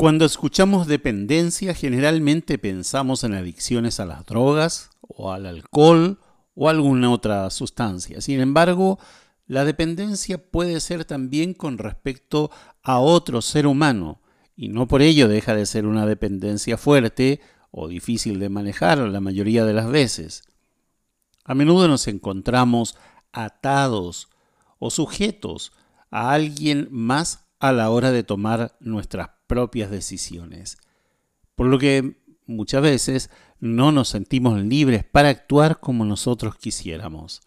Cuando escuchamos dependencia, generalmente pensamos en adicciones a las drogas o al alcohol o alguna otra sustancia. Sin embargo, la dependencia puede ser también con respecto a otro ser humano y no por ello deja de ser una dependencia fuerte o difícil de manejar la mayoría de las veces. A menudo nos encontramos atados o sujetos a alguien más a la hora de tomar nuestras propias decisiones. Por lo que muchas veces no nos sentimos libres para actuar como nosotros quisiéramos.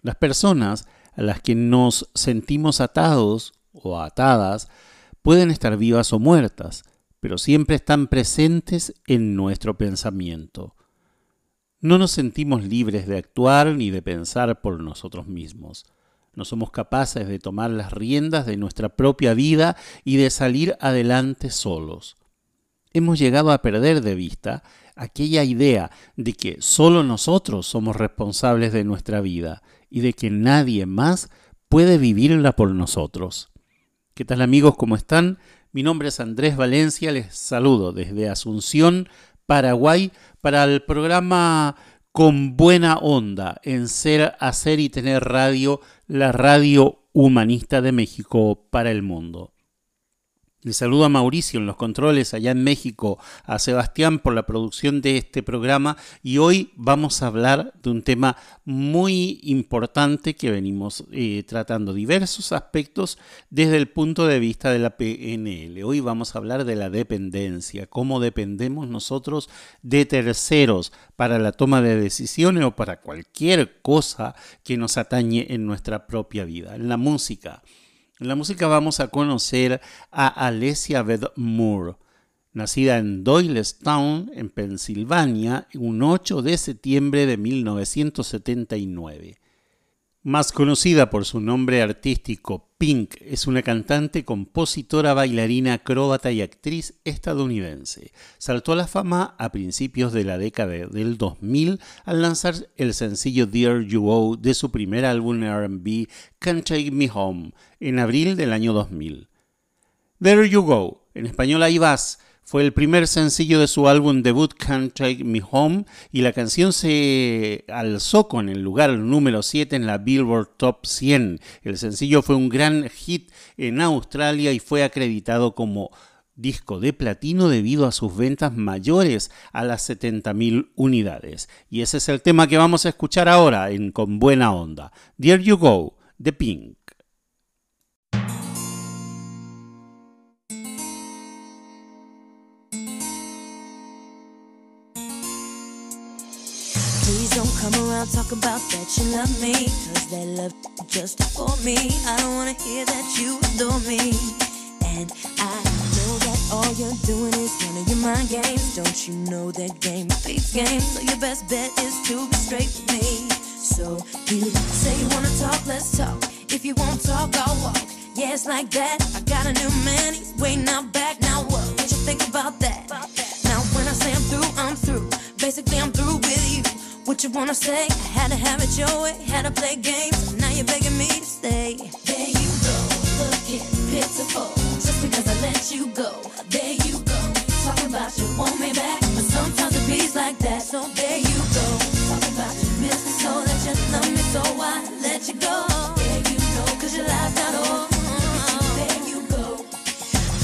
Las personas a las que nos sentimos atados o atadas pueden estar vivas o muertas, pero siempre están presentes en nuestro pensamiento. No nos sentimos libres de actuar ni de pensar por nosotros mismos. No somos capaces de tomar las riendas de nuestra propia vida y de salir adelante solos. Hemos llegado a perder de vista aquella idea de que solo nosotros somos responsables de nuestra vida y de que nadie más puede vivirla por nosotros. ¿Qué tal amigos? ¿Cómo están? Mi nombre es Andrés Valencia, les saludo desde Asunción, Paraguay, para el programa con buena onda en ser, hacer y tener radio, la radio humanista de México para el mundo. Le saludo a Mauricio en los controles allá en México, a Sebastián por la producción de este programa y hoy vamos a hablar de un tema muy importante que venimos eh, tratando diversos aspectos desde el punto de vista de la PNL. Hoy vamos a hablar de la dependencia, cómo dependemos nosotros de terceros para la toma de decisiones o para cualquier cosa que nos atañe en nuestra propia vida. En la música. En la música vamos a conocer a Alessia Beth Moore, nacida en Doylestown, en Pensilvania, un 8 de septiembre de 1979. Más conocida por su nombre artístico, Pink es una cantante, compositora, bailarina, acróbata y actriz estadounidense. Saltó a la fama a principios de la década del 2000 al lanzar el sencillo Dear You Go de su primer álbum RB Can't Take Me Home en abril del año 2000. There You Go, en español Ahí vas, fue el primer sencillo de su álbum debut Can't Take Me Home y la canción se alzó con el lugar número 7 en la Billboard Top 100. El sencillo fue un gran hit en Australia y fue acreditado como disco de platino debido a sus ventas mayores a las 70.000 unidades. Y ese es el tema que vamos a escuchar ahora en Con Buena Onda. There You Go, The Pink. Please don't come around, talk about that you love me. Cause that love just for me. I don't wanna hear that you adore me. And I know that all you're doing is running your mind games. Don't you know that game beats game? So your best bet is to be straight with me. So you say you wanna talk, let's talk. If you won't talk, I'll walk. Yeah, it's like that. I got a new man, he's waiting out back. Now what? What you think about that? Now when I say I'm through, I'm through. Basically, I'm through with you. What you wanna say? I had to have it your way, had to play games. Now you're begging me to stay. There you go, looking pitiful. Just because I let you go. There you go, talking about you want me back. But sometimes it beats like that. So there you go, talking about you miss me so that you love me so I let you go. There you go, cause your life's not over.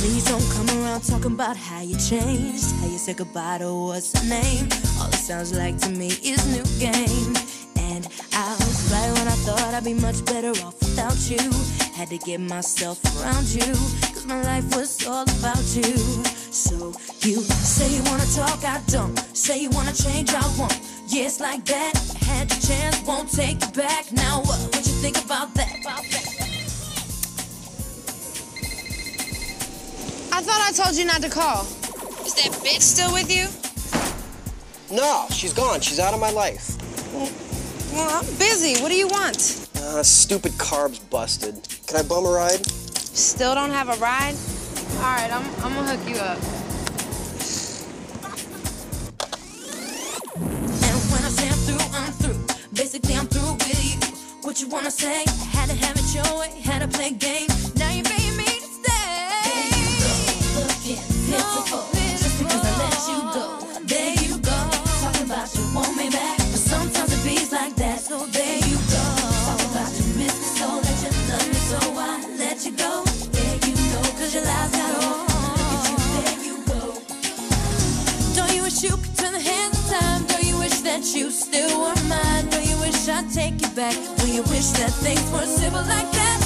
Please don't come around talking about how you changed, how you said goodbye to what's her name. All it sounds like to me is new game. And I was right when I thought I'd be much better off without you. Had to get myself around you, cause my life was all about you. So you say you wanna talk, I don't. Say you wanna change, I won't. It's like that. Had your chance, won't take it back. Now what? What you think about that? About that? I thought I told you not to call. Is that bitch still with you? No, she's gone. She's out of my life. Well, I'm busy. What do you want? Uh, stupid carbs busted. Can I bum a ride? Still don't have a ride? All right, I'm, I'm gonna hook you up. And when I say through, I'm through. Basically, I'm through with you. What you wanna say? Had to have it your way, had to play games. You go. There you go. Talking about you want me back, but sometimes it beats like that. So there you go. Talking about you miss me so that you love me so I let you go. There you go, 'cause your lies got on. Look at you, there you go. Don't you wish you could turn the hands of time? Don't you wish that you still were mine? Don't you wish I'd take you back? Don't you wish that things were simple like that?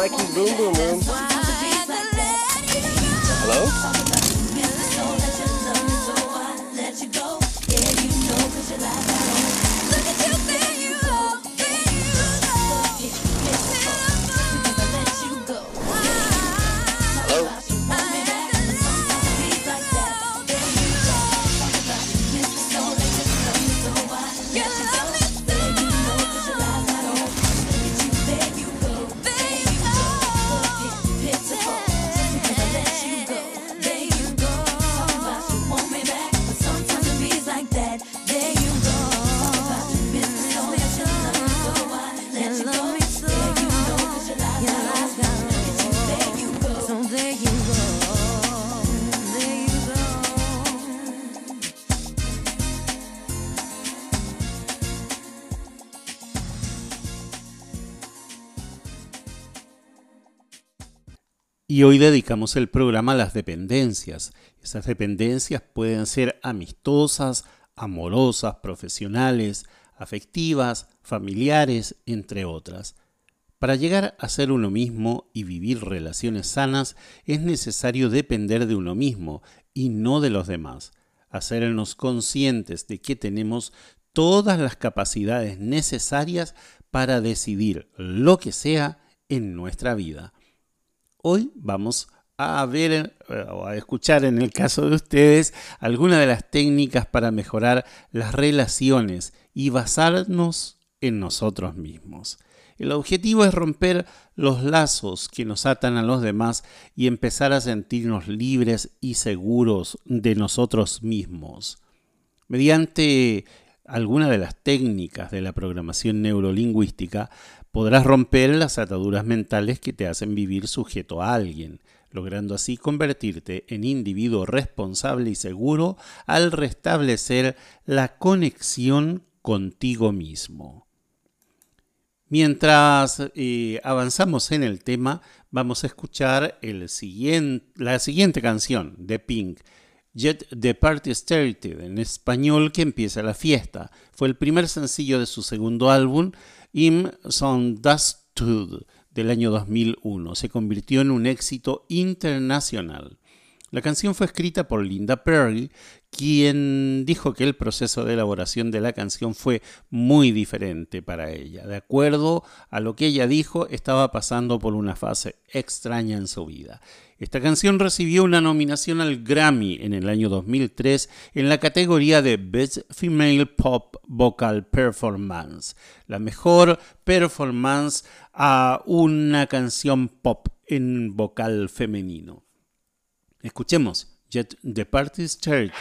Mikey, Boom Boom Room. Hello? Y hoy dedicamos el programa a las dependencias. Esas dependencias pueden ser amistosas, amorosas, profesionales, afectivas, familiares, entre otras. Para llegar a ser uno mismo y vivir relaciones sanas es necesario depender de uno mismo y no de los demás. Hacernos conscientes de que tenemos todas las capacidades necesarias para decidir lo que sea en nuestra vida. Hoy vamos a ver eh, o a escuchar en el caso de ustedes algunas de las técnicas para mejorar las relaciones y basarnos en nosotros mismos. El objetivo es romper los lazos que nos atan a los demás y empezar a sentirnos libres y seguros de nosotros mismos. Mediante alguna de las técnicas de la programación neurolingüística, podrás romper las ataduras mentales que te hacen vivir sujeto a alguien, logrando así convertirte en individuo responsable y seguro al restablecer la conexión contigo mismo. Mientras eh, avanzamos en el tema, vamos a escuchar la siguiente canción de Pink, Jet the Party Started, en español que empieza la fiesta. Fue el primer sencillo de su segundo álbum, Im Sondastud, del año 2001. Se convirtió en un éxito internacional. La canción fue escrita por Linda Perry, quien dijo que el proceso de elaboración de la canción fue muy diferente para ella. De acuerdo a lo que ella dijo, estaba pasando por una fase extraña en su vida. Esta canción recibió una nominación al Grammy en el año 2003 en la categoría de Best Female Pop Vocal Performance, la mejor performance a una canción pop en vocal femenino. Escuchemos Jet the Party Started.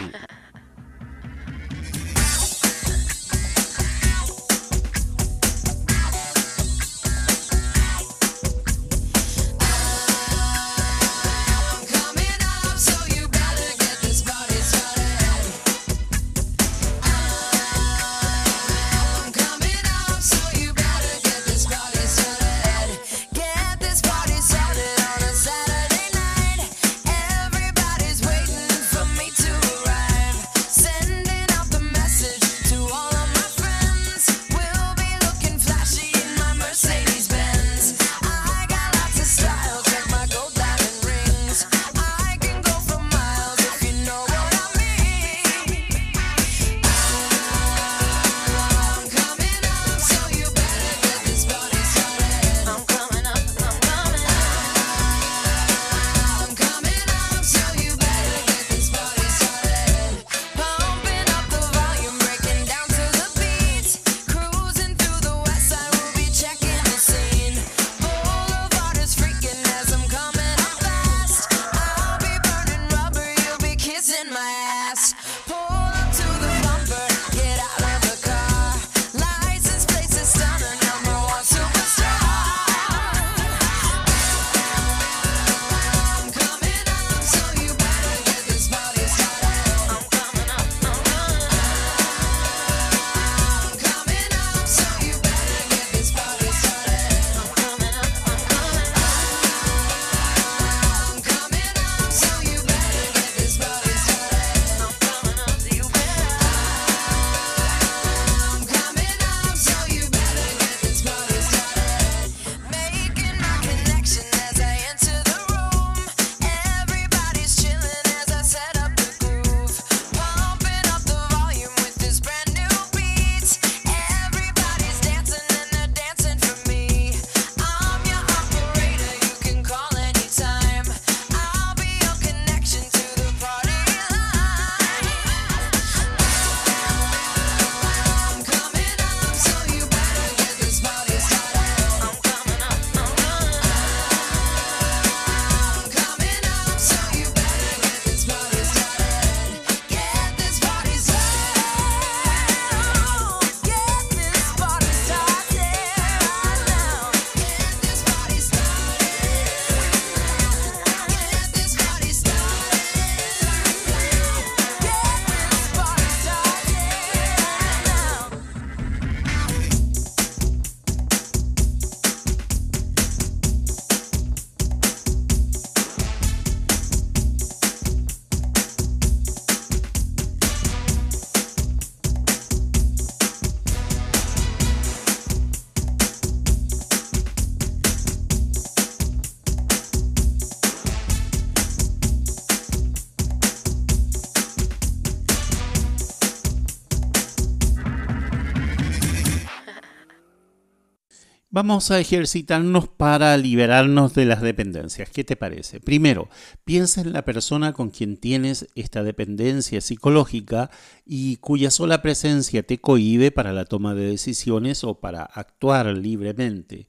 Vamos a ejercitarnos para liberarnos de las dependencias. ¿Qué te parece? Primero, piensa en la persona con quien tienes esta dependencia psicológica y cuya sola presencia te cohíbe para la toma de decisiones o para actuar libremente.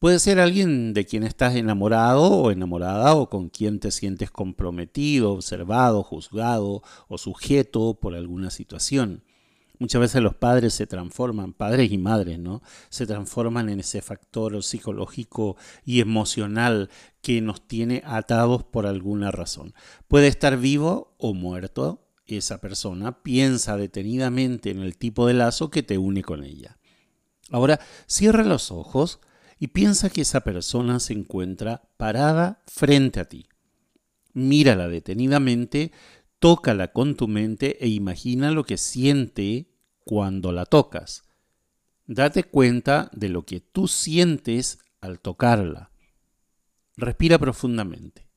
Puede ser alguien de quien estás enamorado o enamorada o con quien te sientes comprometido, observado, juzgado o sujeto por alguna situación. Muchas veces los padres se transforman, padres y madres, ¿no? Se transforman en ese factor psicológico y emocional que nos tiene atados por alguna razón. Puede estar vivo o muerto esa persona, piensa detenidamente en el tipo de lazo que te une con ella. Ahora, cierra los ojos y piensa que esa persona se encuentra parada frente a ti. Mírala detenidamente, tócala con tu mente e imagina lo que siente cuando la tocas. Date cuenta de lo que tú sientes al tocarla. Respira profundamente.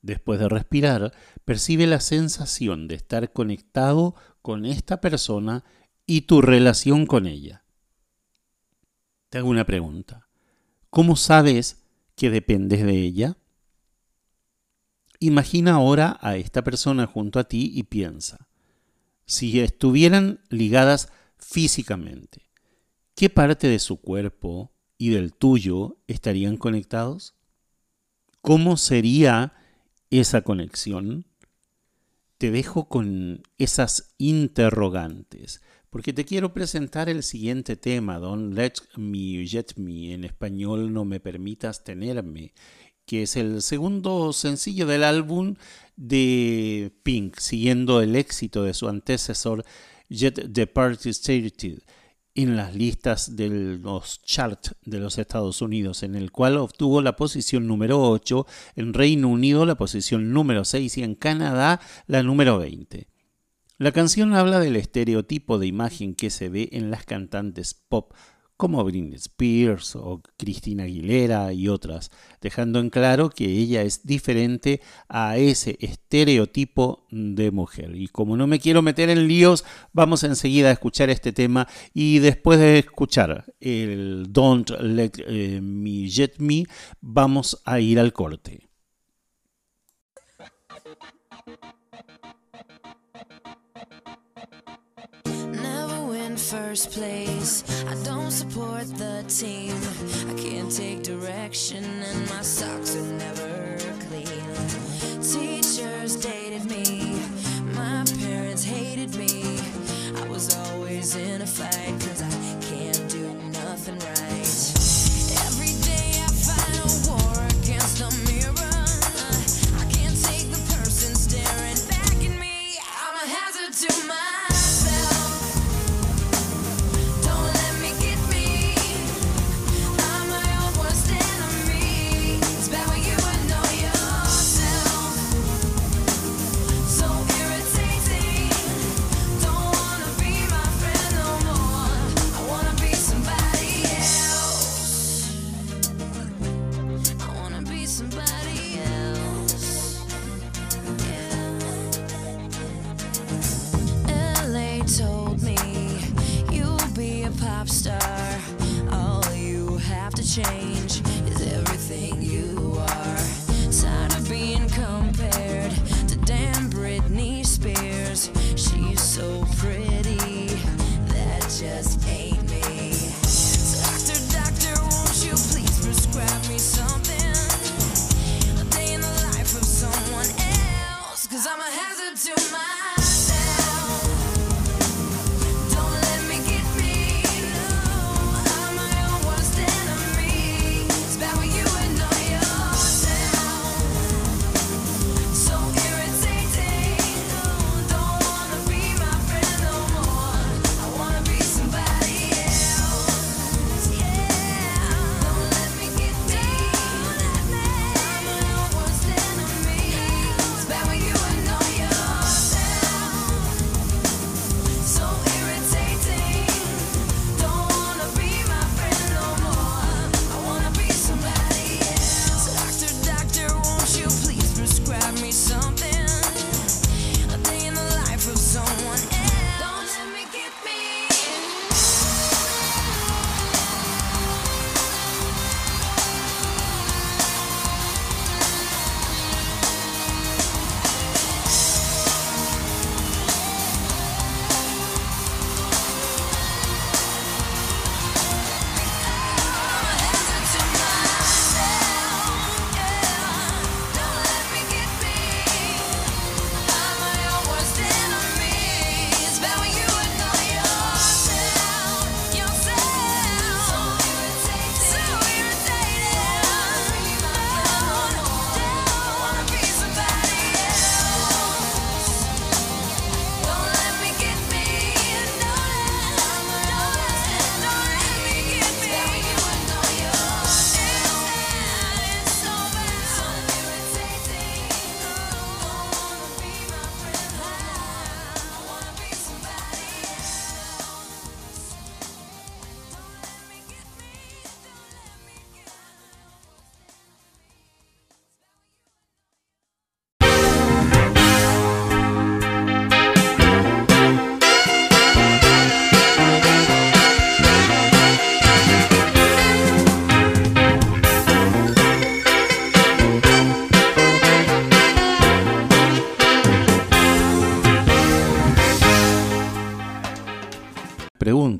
Después de respirar, percibe la sensación de estar conectado con esta persona y tu relación con ella. Te hago una pregunta. ¿Cómo sabes que dependes de ella? Imagina ahora a esta persona junto a ti y piensa, si estuvieran ligadas físicamente, ¿qué parte de su cuerpo y del tuyo estarían conectados? ¿Cómo sería esa conexión? Te dejo con esas interrogantes, porque te quiero presentar el siguiente tema, Don't Let Me Jet Me, en español No Me Permitas Tenerme, que es el segundo sencillo del álbum de Pink, siguiendo el éxito de su antecesor Jet the Party en las listas de los charts de los Estados Unidos, en el cual obtuvo la posición número 8, en Reino Unido la posición número 6 y en Canadá la número 20. La canción habla del estereotipo de imagen que se ve en las cantantes pop como Britney Spears o Christina Aguilera y otras, dejando en claro que ella es diferente a ese estereotipo de mujer. Y como no me quiero meter en líos, vamos enseguida a escuchar este tema y después de escuchar el Don't Let eh, Me Jet Me, vamos a ir al corte. First place. I don't support the team. I can't take direction, and my socks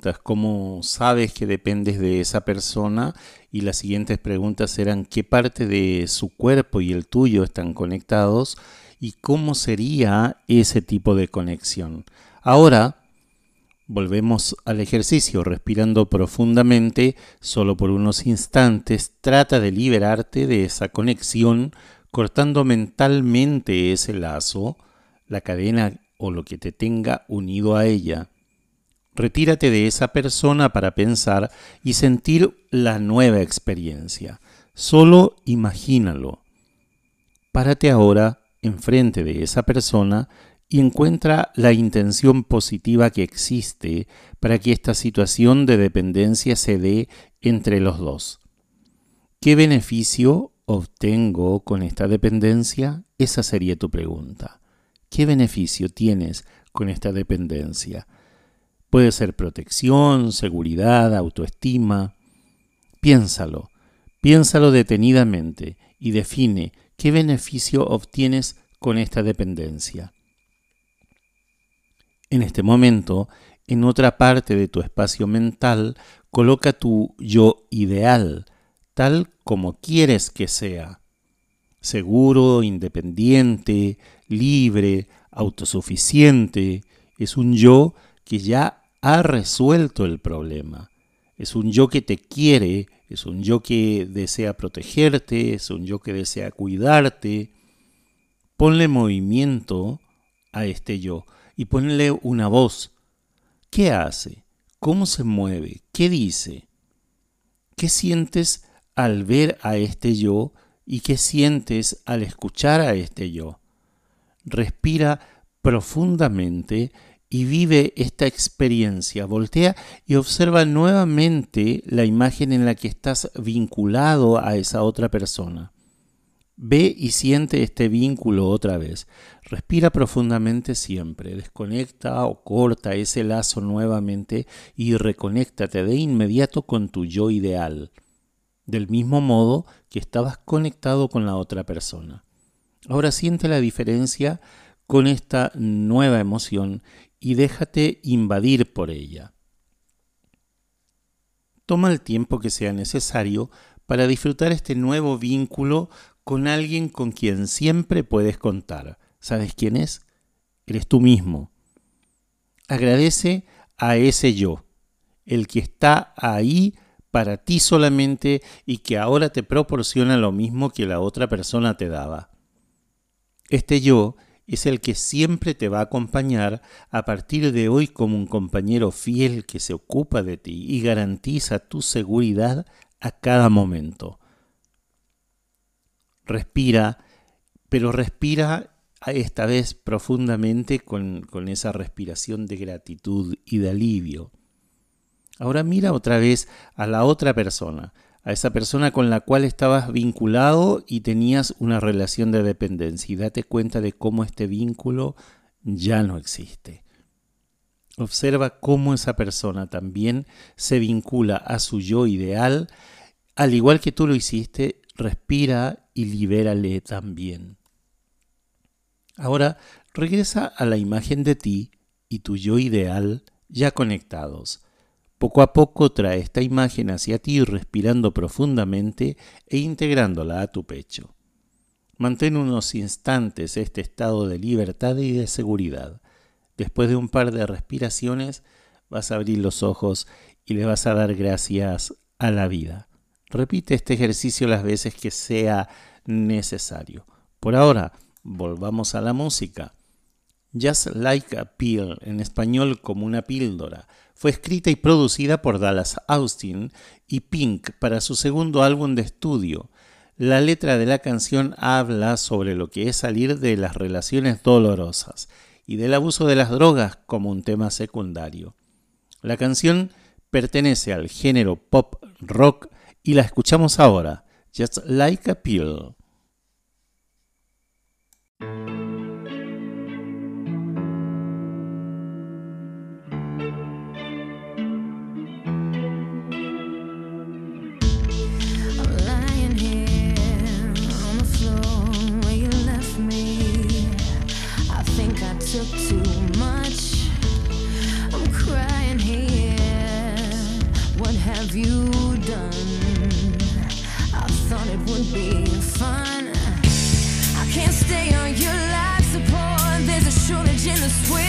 preguntas, ¿cómo sabes que dependes de esa persona? Y las siguientes preguntas eran qué parte de su cuerpo y el tuyo están conectados y cómo sería ese tipo de conexión. Ahora, volvemos al ejercicio, respirando profundamente, solo por unos instantes, trata de liberarte de esa conexión, cortando mentalmente ese lazo, la cadena o lo que te tenga unido a ella. Retírate de esa persona para pensar y sentir la nueva experiencia. Solo imagínalo. Párate ahora enfrente de esa persona y encuentra la intención positiva que existe para que esta situación de dependencia se dé entre los dos. ¿Qué beneficio obtengo con esta dependencia? Esa sería tu pregunta. ¿Qué beneficio tienes con esta dependencia? Puede ser protección, seguridad, autoestima. Piénsalo, piénsalo detenidamente y define qué beneficio obtienes con esta dependencia. En este momento, en otra parte de tu espacio mental, coloca tu yo ideal, tal como quieres que sea. Seguro, independiente, libre, autosuficiente. Es un yo que ya ha resuelto el problema. Es un yo que te quiere, es un yo que desea protegerte, es un yo que desea cuidarte. Ponle movimiento a este yo y ponle una voz. ¿Qué hace? ¿Cómo se mueve? ¿Qué dice? ¿Qué sientes al ver a este yo y qué sientes al escuchar a este yo? Respira profundamente y vive esta experiencia. Voltea y observa nuevamente la imagen en la que estás vinculado a esa otra persona. Ve y siente este vínculo otra vez. Respira profundamente siempre. Desconecta o corta ese lazo nuevamente y reconéctate de inmediato con tu yo ideal. Del mismo modo que estabas conectado con la otra persona. Ahora siente la diferencia con esta nueva emoción y déjate invadir por ella. Toma el tiempo que sea necesario para disfrutar este nuevo vínculo con alguien con quien siempre puedes contar. ¿Sabes quién es? Eres tú mismo. Agradece a ese yo, el que está ahí para ti solamente y que ahora te proporciona lo mismo que la otra persona te daba. Este yo es el que siempre te va a acompañar a partir de hoy como un compañero fiel que se ocupa de ti y garantiza tu seguridad a cada momento. Respira, pero respira esta vez profundamente con, con esa respiración de gratitud y de alivio. Ahora mira otra vez a la otra persona, a esa persona con la cual estabas vinculado y tenías una relación de dependencia y date cuenta de cómo este vínculo ya no existe. Observa cómo esa persona también se vincula a su yo ideal, al igual que tú lo hiciste, respira y libérale también. Ahora regresa a la imagen de ti y tu yo ideal ya conectados. Poco a poco trae esta imagen hacia ti respirando profundamente e integrándola a tu pecho. Mantén unos instantes este estado de libertad y de seguridad. Después de un par de respiraciones vas a abrir los ojos y le vas a dar gracias a la vida. Repite este ejercicio las veces que sea necesario. Por ahora, volvamos a la música. Just Like a Pill, en español como una píldora, fue escrita y producida por Dallas Austin y Pink para su segundo álbum de estudio. La letra de la canción habla sobre lo que es salir de las relaciones dolorosas y del abuso de las drogas como un tema secundario. La canción pertenece al género pop rock y la escuchamos ahora, Just Like a Pill. took too much. I'm crying here. What have you done? I thought it would be fun. I can't stay on your life support. There's a shortage in the switch.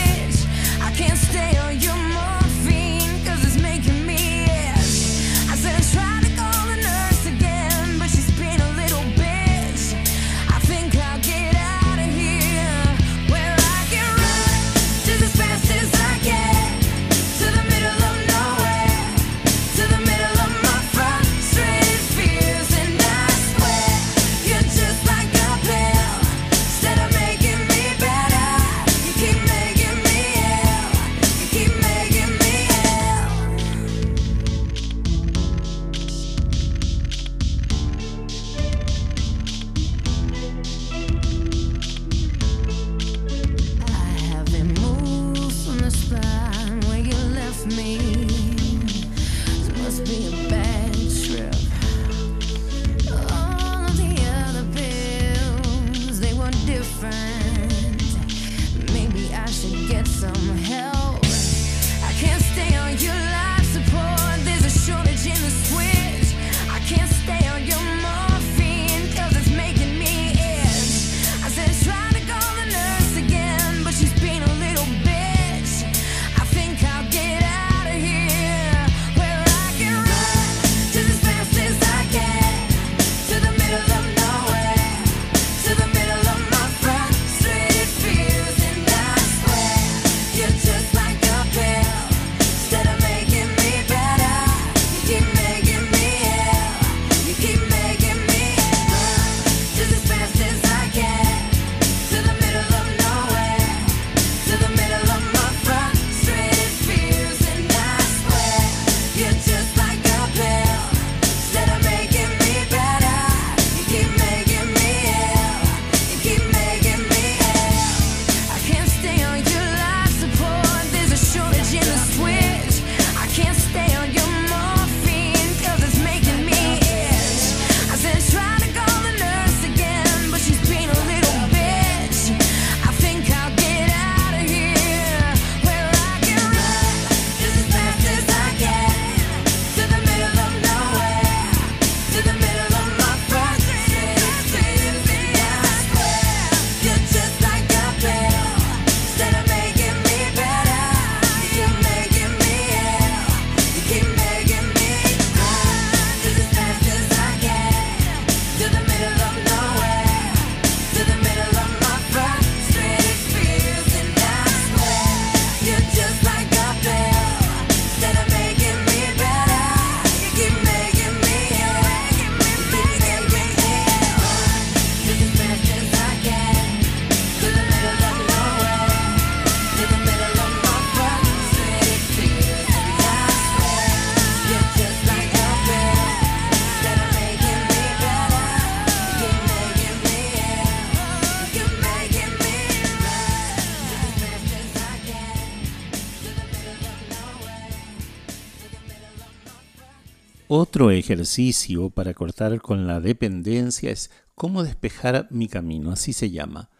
Otro ejercicio para cortar con la dependencia es cómo despejar mi camino, así se llama.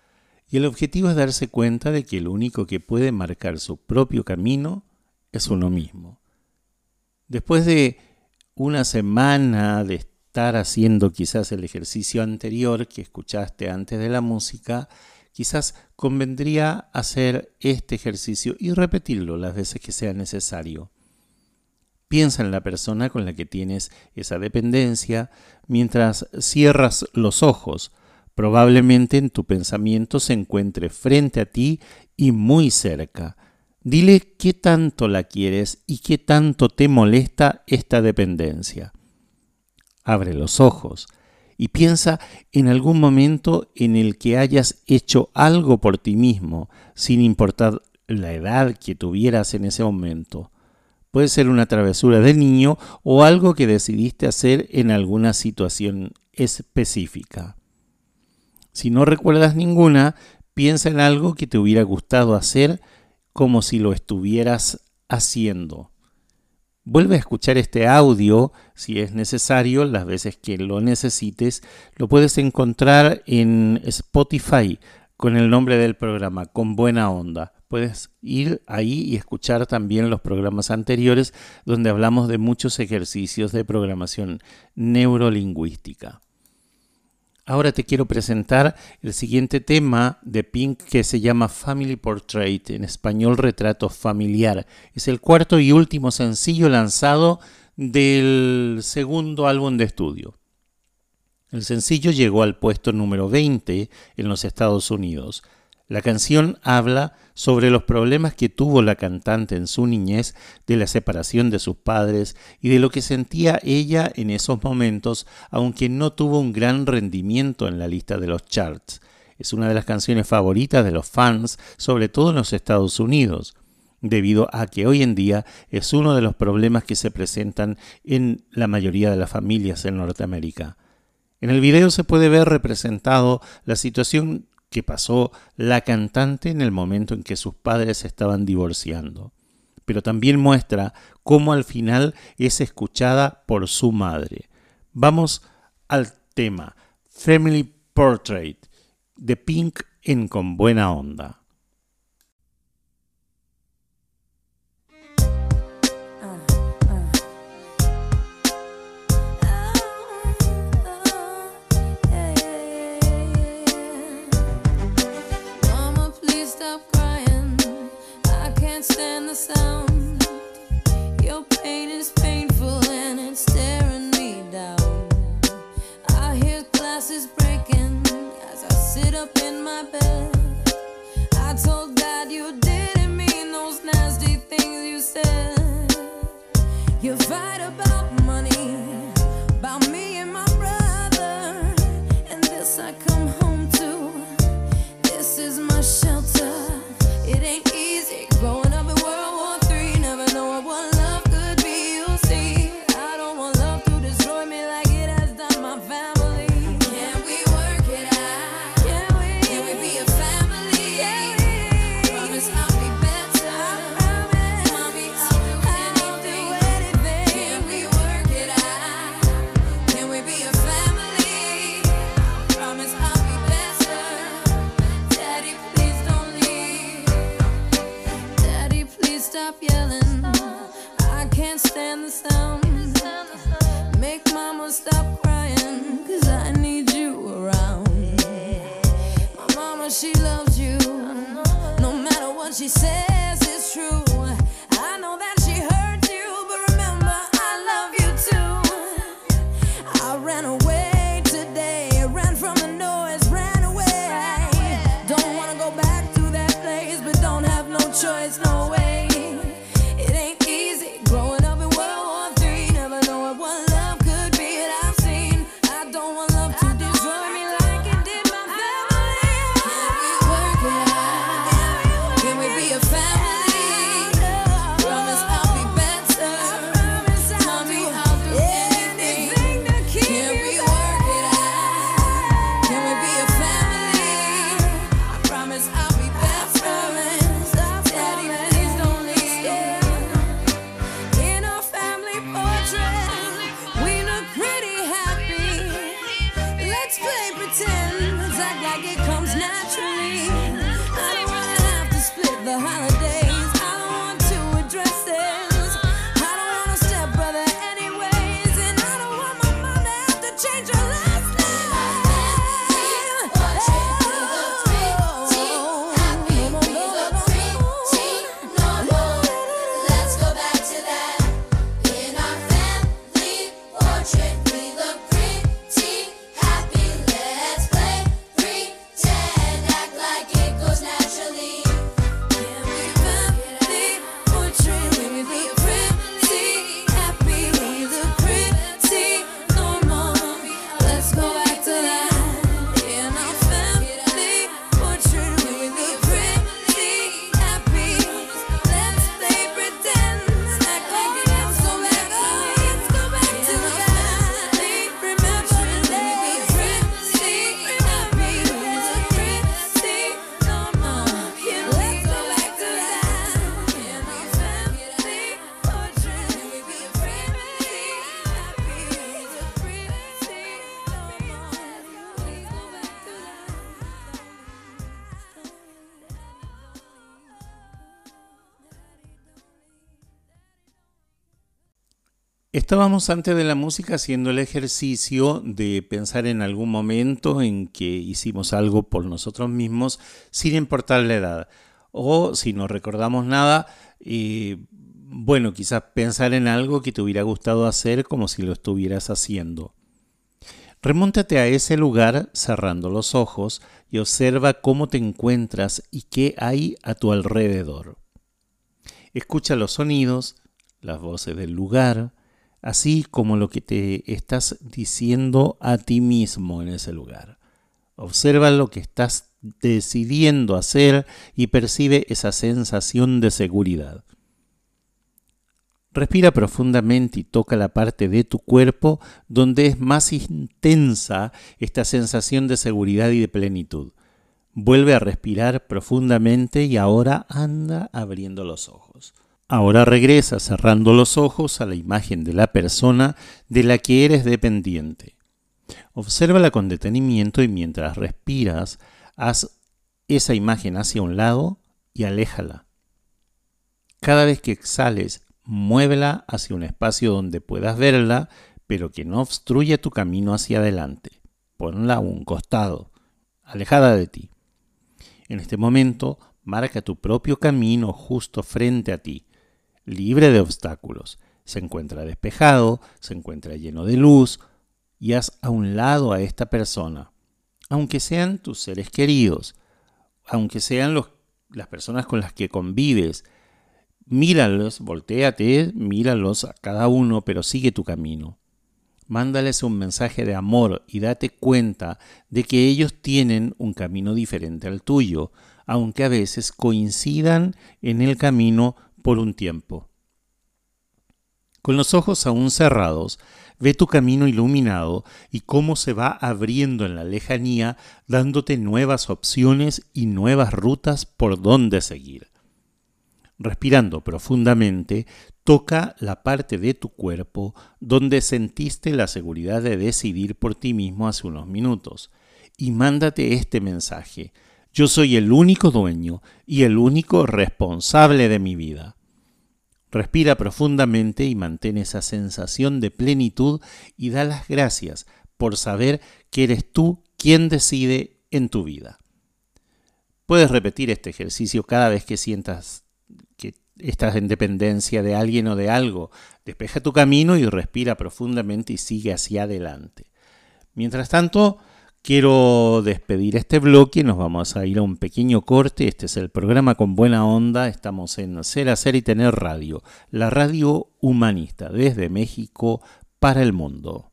Y el objetivo es darse cuenta de que el único que puede marcar su propio camino es uno mismo. Después de una semana de estar haciendo quizás el ejercicio anterior que escuchaste antes de la música, quizás convendría hacer este ejercicio y repetirlo las veces que sea necesario. Piensa en la persona con la que tienes esa dependencia mientras cierras los ojos. Probablemente en tu pensamiento se encuentre frente a ti y muy cerca. Dile qué tanto la quieres y qué tanto te molesta esta dependencia. Abre los ojos y piensa en algún momento en el que hayas hecho algo por ti mismo, sin importar la edad que tuvieras en ese momento. Puede ser una travesura de niño o algo que decidiste hacer en alguna situación específica. Si no recuerdas ninguna, piensa en algo que te hubiera gustado hacer como si lo estuvieras haciendo. Vuelve a escuchar este audio si es necesario, las veces que lo necesites. Lo puedes encontrar en Spotify con el nombre del programa, con buena onda. Puedes ir ahí y escuchar también los programas anteriores donde hablamos de muchos ejercicios de programación neurolingüística. Ahora te quiero presentar el siguiente tema de Pink que se llama Family Portrait, en español retrato familiar. Es el cuarto y último sencillo lanzado del segundo álbum de estudio. El sencillo llegó al puesto número 20 en los Estados Unidos. La canción habla sobre los problemas que tuvo la cantante en su niñez, de la separación de sus padres y de lo que sentía ella en esos momentos, aunque no tuvo un gran rendimiento en la lista de los charts. Es una de las canciones favoritas de los fans, sobre todo en los Estados Unidos, debido a que hoy en día es uno de los problemas que se presentan en la mayoría de las familias en Norteamérica. En el video se puede ver representado la situación que pasó la cantante en el momento en que sus padres estaban divorciando. Pero también muestra cómo al final es escuchada por su madre. Vamos al tema Family Portrait de Pink en Con Buena Onda. Sound. Your pain is painful and it's staring me down. I hear glasses breaking as I sit up in my bed. I told dad you didn't mean those nasty things you said. You fight about money, about me and my brother, and this I said Estábamos antes de la música haciendo el ejercicio de pensar en algún momento en que hicimos algo por nosotros mismos sin importar la edad. O si no recordamos nada, eh, bueno, quizás pensar en algo que te hubiera gustado hacer como si lo estuvieras haciendo. Remóntate a ese lugar cerrando los ojos y observa cómo te encuentras y qué hay a tu alrededor. Escucha los sonidos, las voces del lugar, así como lo que te estás diciendo a ti mismo en ese lugar. Observa lo que estás decidiendo hacer y percibe esa sensación de seguridad. Respira profundamente y toca la parte de tu cuerpo donde es más intensa esta sensación de seguridad y de plenitud. Vuelve a respirar profundamente y ahora anda abriendo los ojos. Ahora regresa cerrando los ojos a la imagen de la persona de la que eres dependiente. Obsérvala con detenimiento y mientras respiras, haz esa imagen hacia un lado y aléjala. Cada vez que exhales, muévela hacia un espacio donde puedas verla, pero que no obstruya tu camino hacia adelante. Ponla a un costado, alejada de ti. En este momento, marca tu propio camino justo frente a ti, libre de obstáculos. Se encuentra despejado, se encuentra lleno de luz, y haz a un lado a esta persona, aunque sean tus seres queridos, aunque sean las personas con las que convives, Míralos, volteate, míralos a cada uno, pero sigue tu camino. Mándales un mensaje de amor y date cuenta de que ellos tienen un camino diferente al tuyo, aunque a veces coincidan en el camino por un tiempo. Con los ojos aún cerrados, ve tu camino iluminado y cómo se va abriendo en la lejanía, dándote nuevas opciones y nuevas rutas por donde seguir. Respirando profundamente, toca la parte de tu cuerpo donde sentiste la seguridad de decidir por ti mismo hace unos minutos y mándate este mensaje. Yo soy el único dueño y el único responsable de mi vida. Respira profundamente y mantén esa sensación de plenitud y da las gracias por saber que eres tú quien decide en tu vida. Puedes repetir este ejercicio cada vez que sientas que estás en dependencia de alguien o de algo. Despeja tu camino y respira profundamente y sigue hacia adelante. Mientras tanto, quiero despedir este bloque. Nos vamos a ir a un pequeño corte. Este es el programa con buena onda. Estamos en Ser, Hacer y Tener Radio, la radio humanista desde México para el mundo.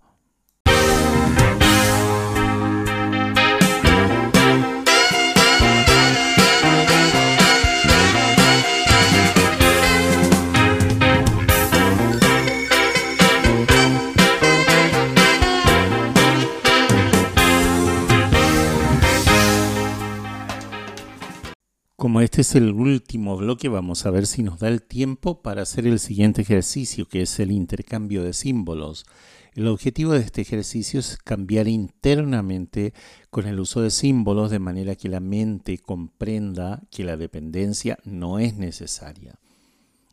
Como este es el último bloque, vamos a ver si nos da el tiempo para hacer el siguiente ejercicio, que es el intercambio de símbolos. El objetivo de este ejercicio es cambiar internamente con el uso de símbolos de manera que la mente comprenda que la dependencia no es necesaria.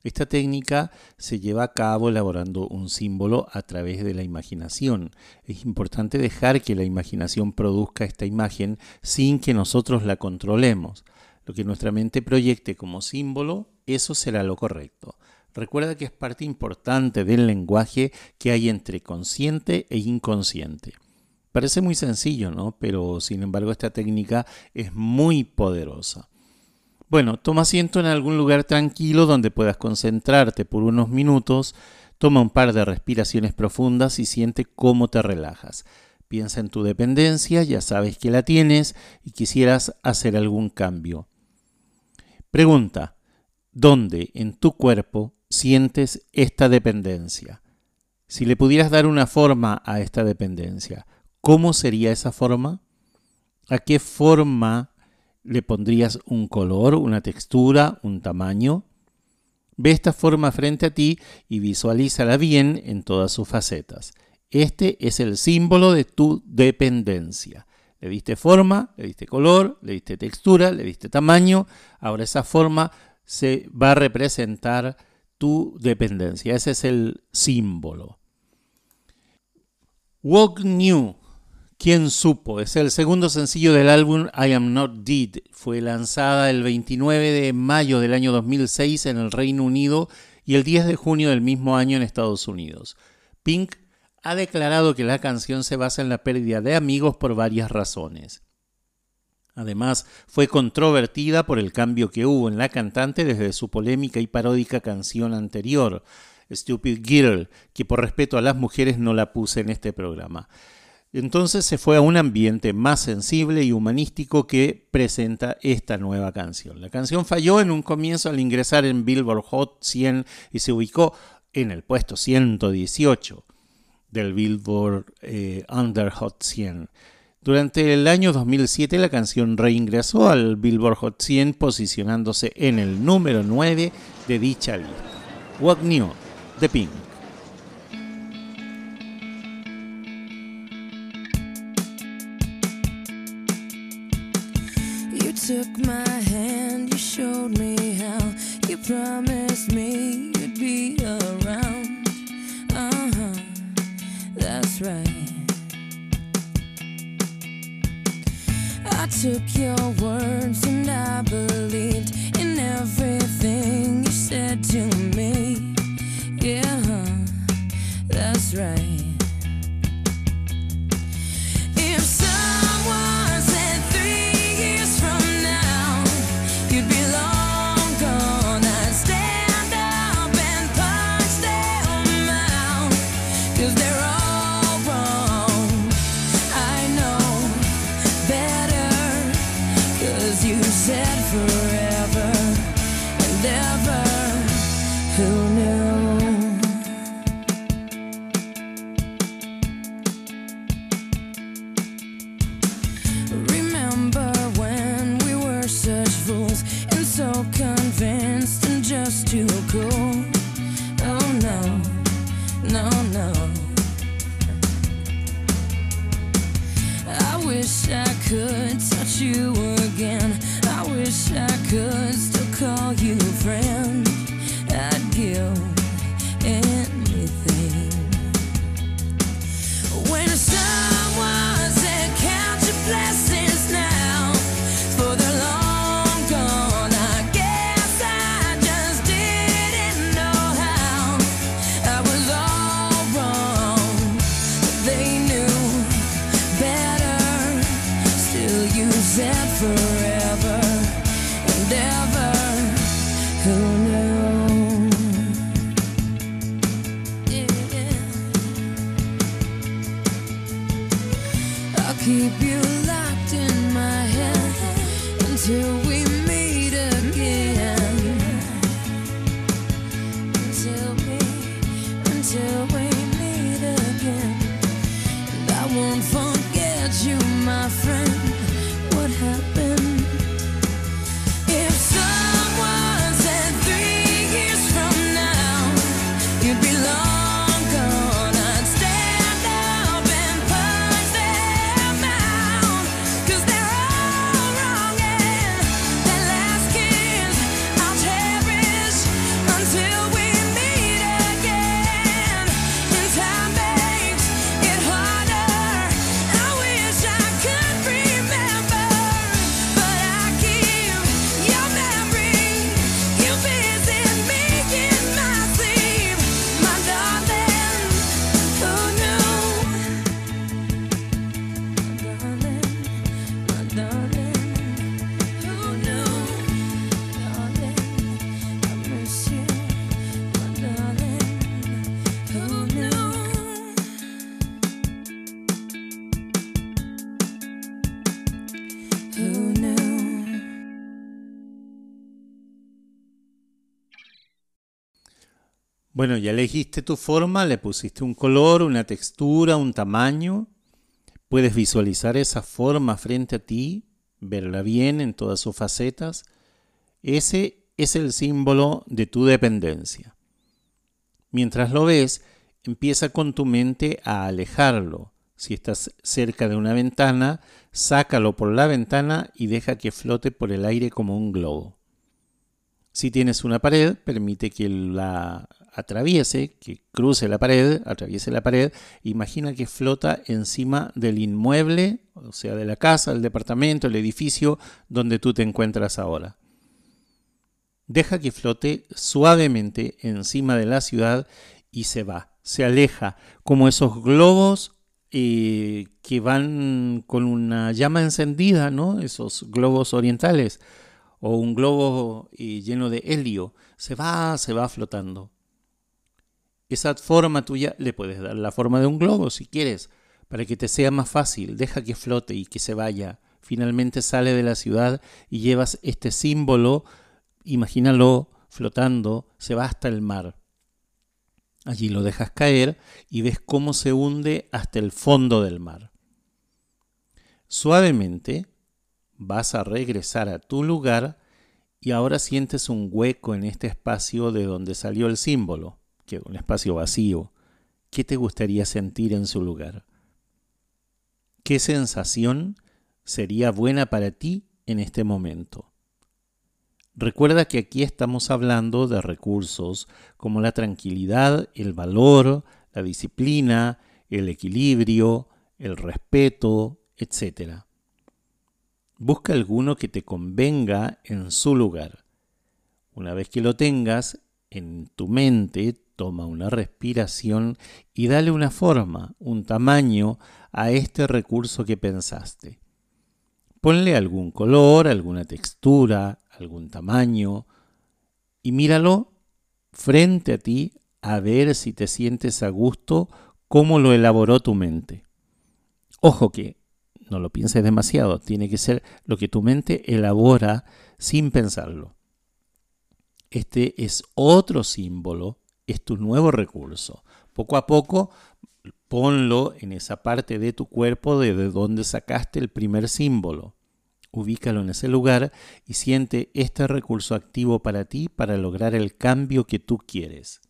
Esta técnica se lleva a cabo elaborando un símbolo a través de la imaginación. Es importante dejar que la imaginación produzca esta imagen sin que nosotros la controlemos. Lo que nuestra mente proyecte como símbolo, eso será lo correcto. Recuerda que es parte importante del lenguaje que hay entre consciente e inconsciente. Parece muy sencillo, ¿no? Pero sin embargo esta técnica es muy poderosa. Bueno, toma asiento en algún lugar tranquilo donde puedas concentrarte por unos minutos, toma un par de respiraciones profundas y siente cómo te relajas. Piensa en tu dependencia, ya sabes que la tienes y quisieras hacer algún cambio. Pregunta, ¿dónde en tu cuerpo sientes esta dependencia? Si le pudieras dar una forma a esta dependencia, ¿cómo sería esa forma? ¿A qué forma le pondrías un color, una textura, un tamaño? Ve esta forma frente a ti y visualízala bien en todas sus facetas. Este es el símbolo de tu dependencia. Le diste forma, le diste color, le diste textura, le diste tamaño. Ahora esa forma se va a representar tu dependencia. Ese es el símbolo. Walk New, ¿quién supo? Es el segundo sencillo del álbum I Am Not Dead. Fue lanzada el 29 de mayo del año 2006 en el Reino Unido y el 10 de junio del mismo año en Estados Unidos. Pink ha declarado que la canción se basa en la pérdida de amigos por varias razones. Además, fue controvertida por el cambio que hubo en la cantante desde su polémica y paródica canción anterior, Stupid Girl, que por respeto a las mujeres no la puse en este programa. Entonces se fue a un ambiente más sensible y humanístico que presenta esta nueva canción. La canción falló en un comienzo al ingresar en Billboard Hot 100 y se ubicó en el puesto 118 del Billboard eh, Under Hot 100. Durante el año 2007 la canción reingresó al Billboard Hot 100 posicionándose en el número 9 de dicha lista. What New de Pink. You took my hand, you showed me how. You promised that's right. I took your words and I believed in everything you said to me. Yeah, that's right. If someone Bueno, ya elegiste tu forma, le pusiste un color, una textura, un tamaño. Puedes visualizar esa forma frente a ti, verla bien en todas sus facetas. Ese es el símbolo de tu dependencia. Mientras lo ves, empieza con tu mente a alejarlo. Si estás cerca de una ventana, sácalo por la ventana y deja que flote por el aire como un globo. Si tienes una pared, permite que la atraviese, que cruce la pared, atraviese la pared. Imagina que flota encima del inmueble, o sea, de la casa, el departamento, el edificio donde tú te encuentras ahora. Deja que flote suavemente encima de la ciudad y se va, se aleja, como esos globos eh, que van con una llama encendida, ¿no? Esos globos orientales, o un globo eh, lleno de helio, se va, se va flotando. Esa forma tuya le puedes dar la forma de un globo si quieres, para que te sea más fácil, deja que flote y que se vaya. Finalmente sale de la ciudad y llevas este símbolo, imagínalo flotando, se va hasta el mar. Allí lo dejas caer y ves cómo se hunde hasta el fondo del mar. Suavemente vas a regresar a tu lugar y ahora sientes un hueco en este espacio de donde salió el símbolo, que un espacio vacío. ¿Qué te gustaría sentir en su lugar? ¿Qué sensación sería buena para ti en este momento? Recuerda que aquí estamos hablando de recursos como la tranquilidad, el valor, la disciplina, el equilibrio, el respeto, etc. Busca alguno que te convenga en su lugar. Una vez que lo tengas en tu mente, toma una respiración y dale una forma, un tamaño a este recurso que pensaste. Ponle algún color, alguna textura, algún tamaño y míralo frente a ti a ver si te sientes a gusto cómo lo elaboró tu mente. Ojo que no lo pienses demasiado, tiene que ser lo que tu mente elabora sin pensarlo. Este es otro símbolo, es tu nuevo recurso. Poco a poco ponlo en esa parte de tu cuerpo de donde sacaste el primer símbolo. Ubícalo en ese lugar y siente este recurso activo para ti para lograr el cambio que tú quieres.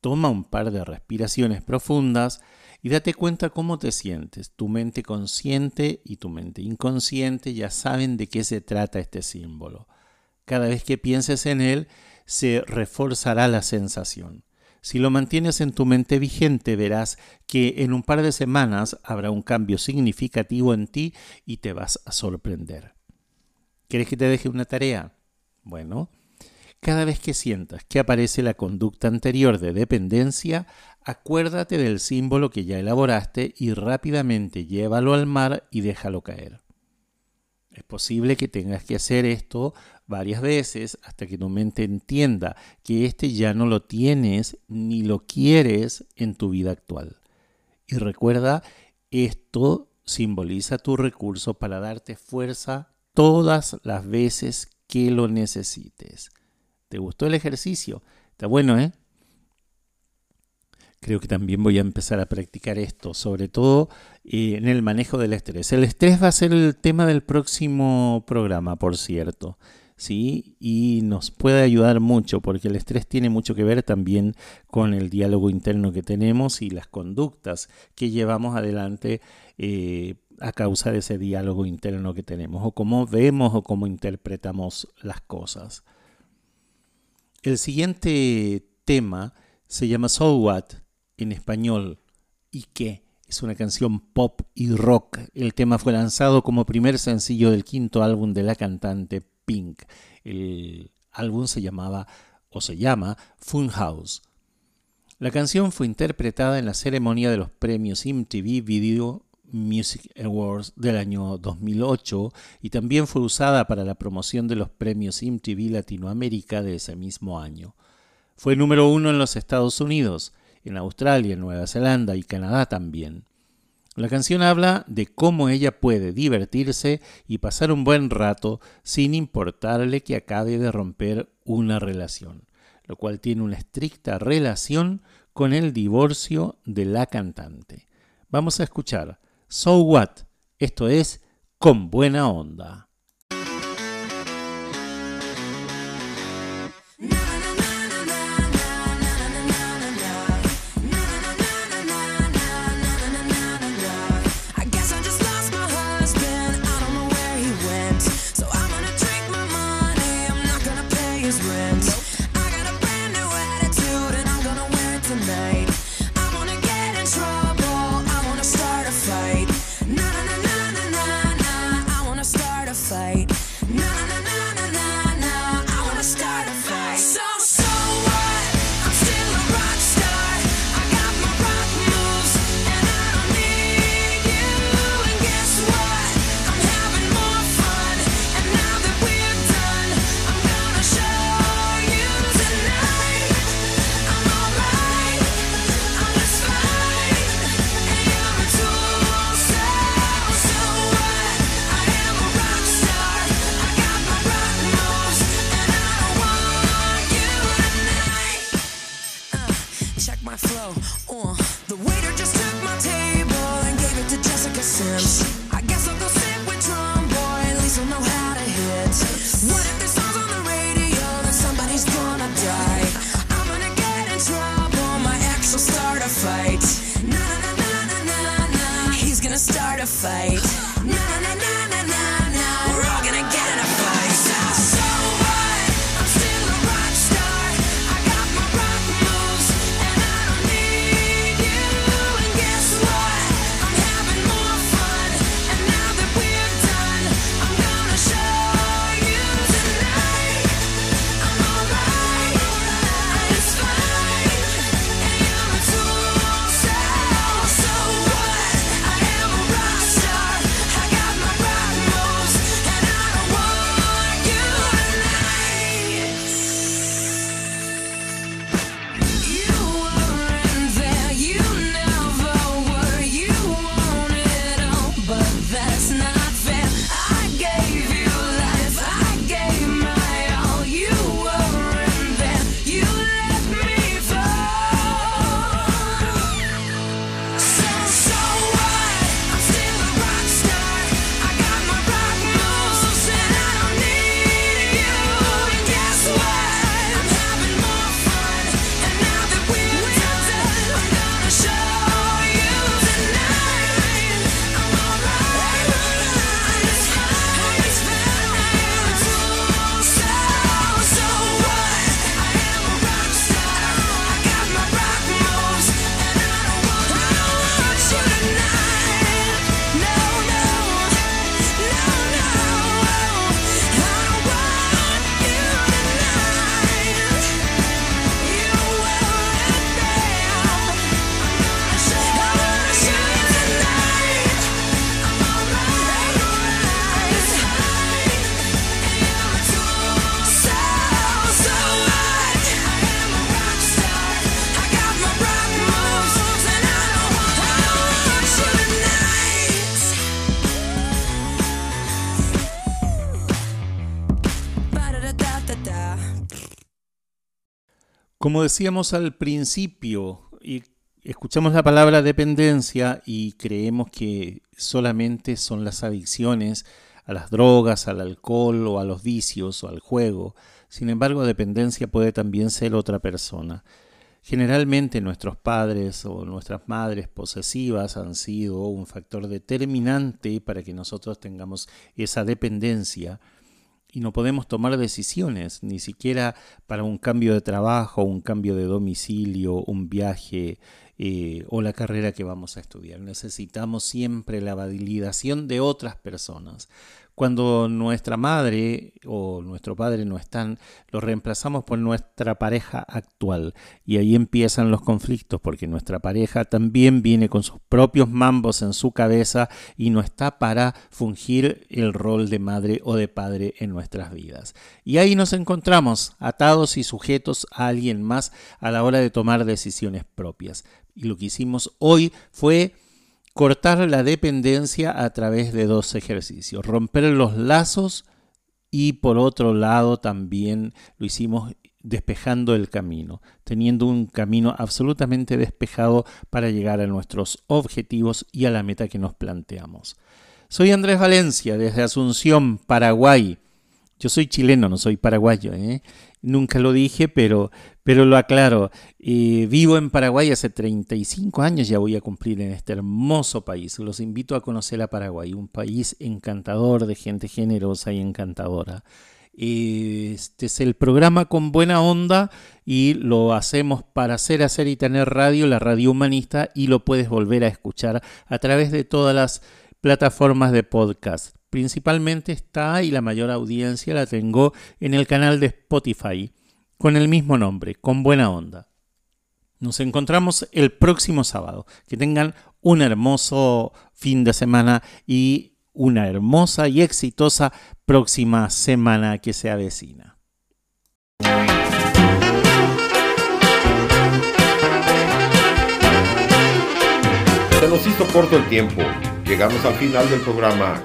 Toma un par de respiraciones profundas y date cuenta cómo te sientes. Tu mente consciente y tu mente inconsciente ya saben de qué se trata este símbolo. Cada vez que pienses en él, se reforzará la sensación. Si lo mantienes en tu mente vigente, verás que en un par de semanas habrá un cambio significativo en ti y te vas a sorprender. ¿Quieres que te deje una tarea? Bueno, cada vez que sientas que aparece la conducta anterior de dependencia, acuérdate del símbolo que ya elaboraste y rápidamente llévalo al mar y déjalo caer. Es posible que tengas que hacer esto varias veces hasta que tu mente entienda que este ya no lo tienes ni lo quieres en tu vida actual. Y recuerda, esto simboliza tu recurso para darte fuerza todas las veces que lo necesites. ¿Te gustó el ejercicio? Está bueno, ¿eh? Creo que también voy a empezar a practicar esto, sobre todo eh, en el manejo del estrés. El estrés va a ser el tema del próximo programa, por cierto. ¿Sí? Y nos puede ayudar mucho porque el estrés tiene mucho que ver también con el diálogo interno que tenemos y las conductas que llevamos adelante eh, a causa de ese diálogo interno que tenemos o cómo vemos o cómo interpretamos las cosas. El siguiente tema se llama So What en español y qué. Es una canción pop y rock. El tema fue lanzado como primer sencillo del quinto álbum de la cantante Pink. El álbum se llamaba o se llama Funhouse. La canción fue interpretada en la ceremonia de los premios MTV Video Music Awards del año 2008 y también fue usada para la promoción de los premios MTV Latinoamérica de ese mismo año. Fue número uno en los Estados Unidos, en Australia, Nueva Zelanda y Canadá también. La canción habla de cómo ella puede divertirse y pasar un buen rato sin importarle que acabe de romper una relación, lo cual tiene una estricta relación con el divorcio de la cantante. Vamos a escuchar So What, esto es Con Buena Onda. Como decíamos al principio, y escuchamos la palabra dependencia y creemos que solamente son las adicciones a las drogas, al alcohol o a los vicios o al juego. Sin embargo, dependencia puede también ser otra persona. Generalmente nuestros padres o nuestras madres posesivas han sido un factor determinante para que nosotros tengamos esa dependencia y no podemos tomar decisiones, ni siquiera para un cambio de trabajo, un cambio de domicilio, un viaje eh, o la carrera que vamos a estudiar. Necesitamos siempre la validación de otras personas. Cuando nuestra madre o nuestro padre no están, los reemplazamos por nuestra pareja actual. Y ahí empiezan los conflictos, porque nuestra pareja también viene con sus propios mambos en su cabeza y no está para fungir el rol de madre o de padre en nuestras vidas. Y ahí nos encontramos atados y sujetos a alguien más a la hora de tomar decisiones propias. Y lo que hicimos hoy fue cortar la dependencia a través de dos ejercicios, romper los lazos y por otro lado también lo hicimos despejando el camino, teniendo un camino absolutamente despejado para llegar a nuestros objetivos y a la meta que nos planteamos. Soy Andrés Valencia desde Asunción, Paraguay. Yo soy chileno, no soy paraguayo. ¿eh? Nunca lo dije, pero, pero lo aclaro. Vivo en Paraguay hace 35 años, ya voy a cumplir en este hermoso país. Los invito a conocer a Paraguay, un país encantador de gente generosa y encantadora. Este es el programa con buena onda y lo hacemos para hacer, hacer y tener radio, la radio humanista, y lo puedes volver a escuchar a través de todas las plataformas de podcast. Principalmente está y la mayor audiencia la tengo en el canal de Spotify con el mismo nombre, con buena onda. Nos encontramos el próximo sábado. Que tengan un hermoso fin de semana y una hermosa y exitosa próxima semana que se avecina. Se nos hizo corto el tiempo. Llegamos al final del programa